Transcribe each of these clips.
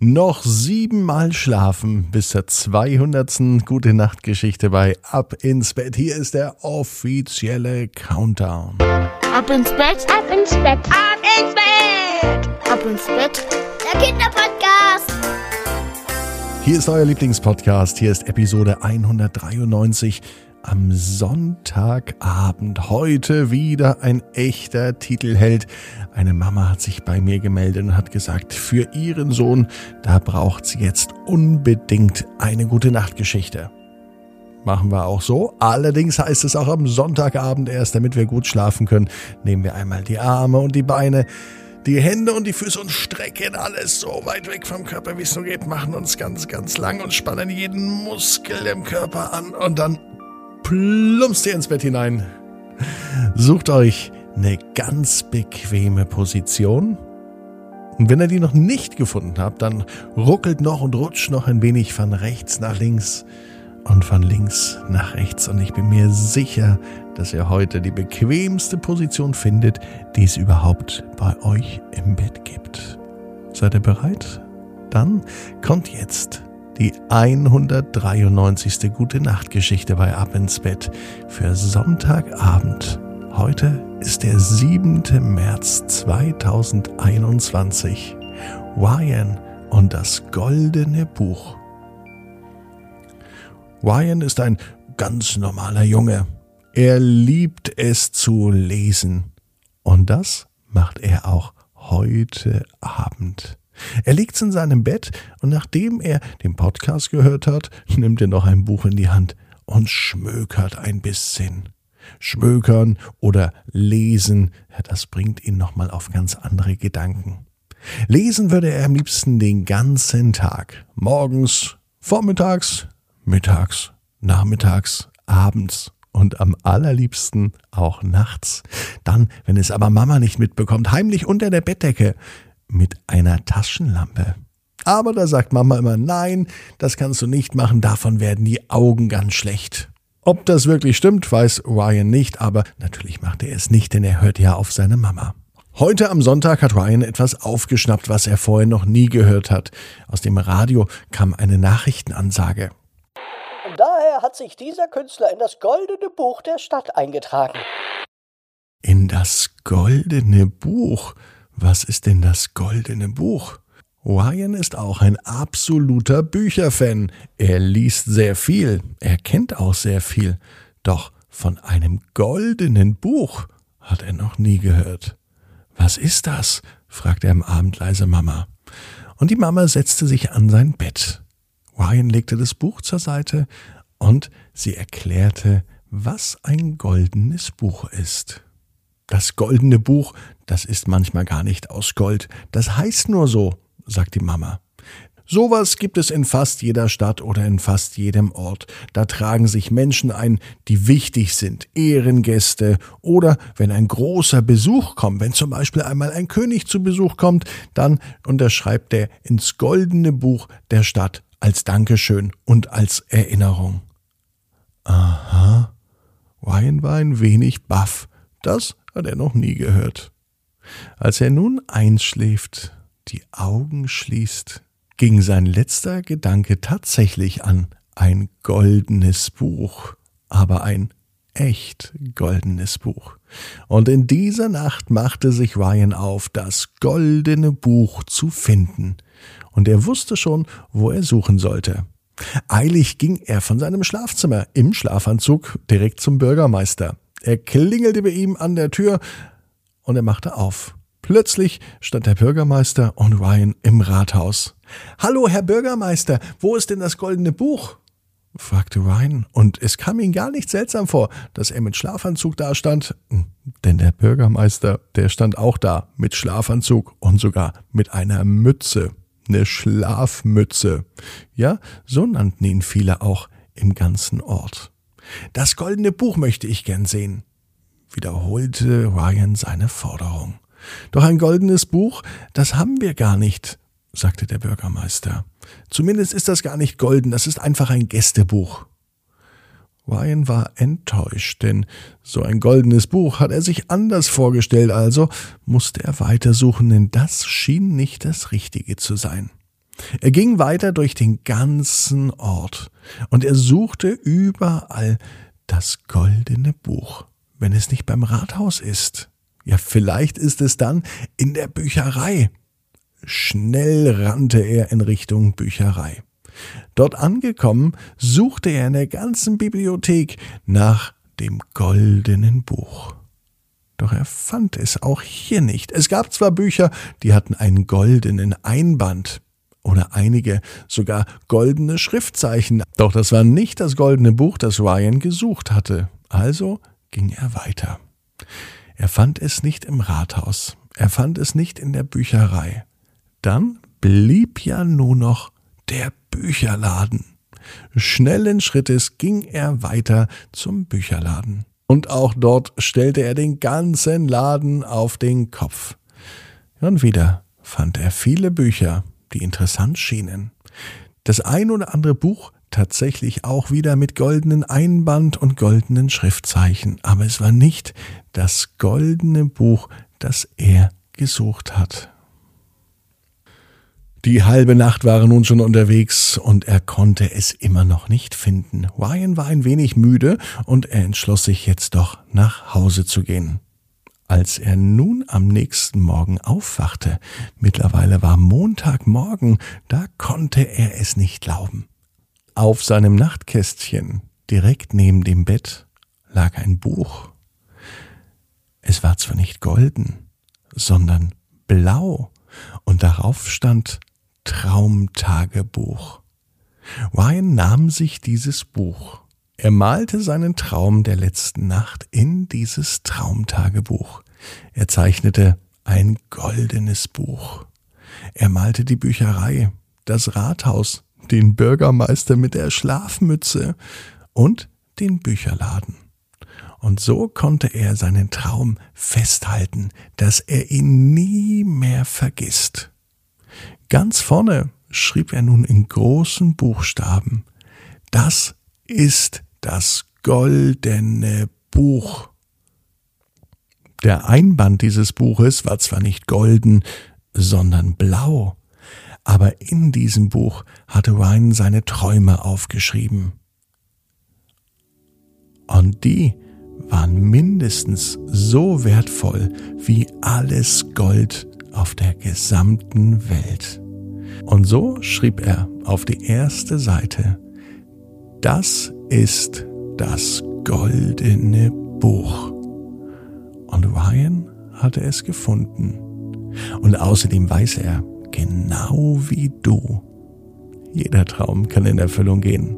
Noch siebenmal schlafen bis zur 200. Gute Nacht Geschichte bei Ab ins Bett. Hier ist der offizielle Countdown. Ab ins Bett, ab ins Bett, ab ins Bett, ab ins Bett. Der Kinderpodcast. Hier ist euer Lieblingspodcast. Hier ist Episode 193 am Sonntagabend. Heute wieder ein echter Titelheld. Eine Mama hat sich bei mir gemeldet und hat gesagt, für ihren Sohn, da braucht sie jetzt unbedingt eine gute Nachtgeschichte. Machen wir auch so. Allerdings heißt es auch am Sonntagabend erst, damit wir gut schlafen können, nehmen wir einmal die Arme und die Beine die Hände und die Füße und strecken alles so weit weg vom Körper, wie es nur geht, machen uns ganz, ganz lang und spannen jeden Muskel im Körper an und dann plumpst ihr ins Bett hinein. Sucht euch eine ganz bequeme Position. Und wenn ihr die noch nicht gefunden habt, dann ruckelt noch und rutscht noch ein wenig von rechts nach links und von links nach rechts. Und ich bin mir sicher, dass ihr heute die bequemste Position findet, die es überhaupt bei euch im Bett gibt. Seid ihr bereit? Dann kommt jetzt die 193. Gute Nacht Geschichte bei Ab ins Bett für Sonntagabend. Heute ist der 7. März 2021. Ryan und das goldene Buch. Ryan ist ein ganz normaler Junge. Er liebt es zu lesen. Und das macht er auch heute Abend. Er liegt in seinem Bett und nachdem er den Podcast gehört hat, nimmt er noch ein Buch in die Hand und schmökert ein bisschen. Schmökern oder lesen, das bringt ihn nochmal auf ganz andere Gedanken. Lesen würde er am liebsten den ganzen Tag. Morgens, vormittags, mittags, nachmittags, abends und am allerliebsten auch nachts. Dann, wenn es aber Mama nicht mitbekommt, heimlich unter der Bettdecke mit einer Taschenlampe. Aber da sagt Mama immer, nein, das kannst du nicht machen, davon werden die Augen ganz schlecht. Ob das wirklich stimmt, weiß Ryan nicht, aber natürlich macht er es nicht, denn er hört ja auf seine Mama. Heute am Sonntag hat Ryan etwas aufgeschnappt, was er vorher noch nie gehört hat. Aus dem Radio kam eine Nachrichtenansage. Daher hat sich dieser Künstler in das goldene Buch der Stadt eingetragen. In das goldene Buch? Was ist denn das goldene Buch? Ryan ist auch ein absoluter Bücherfan. Er liest sehr viel, er kennt auch sehr viel. Doch von einem goldenen Buch hat er noch nie gehört. Was ist das? fragte er am Abend leise Mama. Und die Mama setzte sich an sein Bett. Ryan legte das Buch zur Seite und sie erklärte, was ein goldenes Buch ist. Das goldene Buch, das ist manchmal gar nicht aus Gold. Das heißt nur so, sagt die Mama. Sowas gibt es in fast jeder Stadt oder in fast jedem Ort. Da tragen sich Menschen ein, die wichtig sind, Ehrengäste oder wenn ein großer Besuch kommt, wenn zum Beispiel einmal ein König zu Besuch kommt, dann unterschreibt er ins goldene Buch der Stadt als Dankeschön und als Erinnerung. Aha. Ryan war ein wenig baff. Das hat er noch nie gehört. Als er nun einschläft, die Augen schließt, ging sein letzter Gedanke tatsächlich an ein goldenes Buch, aber ein echt goldenes Buch. Und in dieser Nacht machte sich Ryan auf, das goldene Buch zu finden. Und er wusste schon, wo er suchen sollte. Eilig ging er von seinem Schlafzimmer im Schlafanzug direkt zum Bürgermeister. Er klingelte bei ihm an der Tür und er machte auf. Plötzlich stand der Bürgermeister und Ryan im Rathaus. Hallo, Herr Bürgermeister, wo ist denn das goldene Buch? fragte Ryan, und es kam ihm gar nicht seltsam vor, dass er mit Schlafanzug dastand, denn der Bürgermeister, der stand auch da, mit Schlafanzug und sogar mit einer Mütze, eine Schlafmütze. Ja, so nannten ihn viele auch im ganzen Ort. Das goldene Buch möchte ich gern sehen, wiederholte Ryan seine Forderung. Doch ein goldenes Buch, das haben wir gar nicht, sagte der Bürgermeister. Zumindest ist das gar nicht golden, das ist einfach ein Gästebuch. Ryan war enttäuscht, denn so ein goldenes Buch hat er sich anders vorgestellt, also musste er weitersuchen, denn das schien nicht das Richtige zu sein. Er ging weiter durch den ganzen Ort und er suchte überall das goldene Buch. Wenn es nicht beim Rathaus ist, ja, vielleicht ist es dann in der Bücherei. Schnell rannte er in Richtung Bücherei. Dort angekommen, suchte er in der ganzen Bibliothek nach dem goldenen Buch. Doch er fand es auch hier nicht. Es gab zwar Bücher, die hatten einen goldenen Einband oder einige sogar goldene Schriftzeichen, doch das war nicht das goldene Buch, das Ryan gesucht hatte. Also ging er weiter. Er fand es nicht im Rathaus, er fand es nicht in der Bücherei. Dann blieb ja nur noch der Bücherladen. Schnellen Schrittes ging er weiter zum Bücherladen. Und auch dort stellte er den ganzen Laden auf den Kopf. Und wieder fand er viele Bücher, die interessant schienen. Das ein oder andere Buch tatsächlich auch wieder mit goldenen Einband und goldenen Schriftzeichen, aber es war nicht das goldene Buch, das er gesucht hat. Die halbe Nacht war nun schon unterwegs und er konnte es immer noch nicht finden. Ryan war ein wenig müde und er entschloss sich jetzt doch nach Hause zu gehen. Als er nun am nächsten Morgen aufwachte, mittlerweile war Montagmorgen, da konnte er es nicht glauben. Auf seinem Nachtkästchen, direkt neben dem Bett, lag ein Buch. Es war zwar nicht golden, sondern blau, und darauf stand Traumtagebuch. Ryan nahm sich dieses Buch. Er malte seinen Traum der letzten Nacht in dieses Traumtagebuch. Er zeichnete ein goldenes Buch. Er malte die Bücherei, das Rathaus, den Bürgermeister mit der Schlafmütze und den Bücherladen. Und so konnte er seinen Traum festhalten, dass er ihn nie mehr vergisst. Ganz vorne schrieb er nun in großen Buchstaben, das ist das goldene Buch. Der Einband dieses Buches war zwar nicht golden, sondern blau, aber in diesem Buch hatte Ryan seine Träume aufgeschrieben. Und die waren mindestens so wertvoll wie alles Gold auf der gesamten Welt. Und so schrieb er auf die erste Seite, das ist das goldene Buch. Und Ryan hatte es gefunden. Und außerdem weiß er, genau wie du, jeder Traum kann in Erfüllung gehen.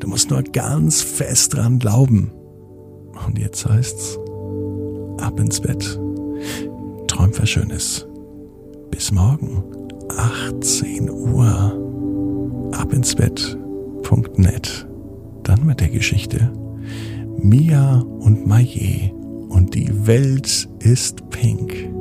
Du musst nur ganz fest dran glauben. Und jetzt heißt's, ab ins Bett. Träum was Schönes. Bis morgen, 18 Uhr. Ab ins Bett.net. Dann mit der Geschichte Mia und Maye und die Welt ist pink.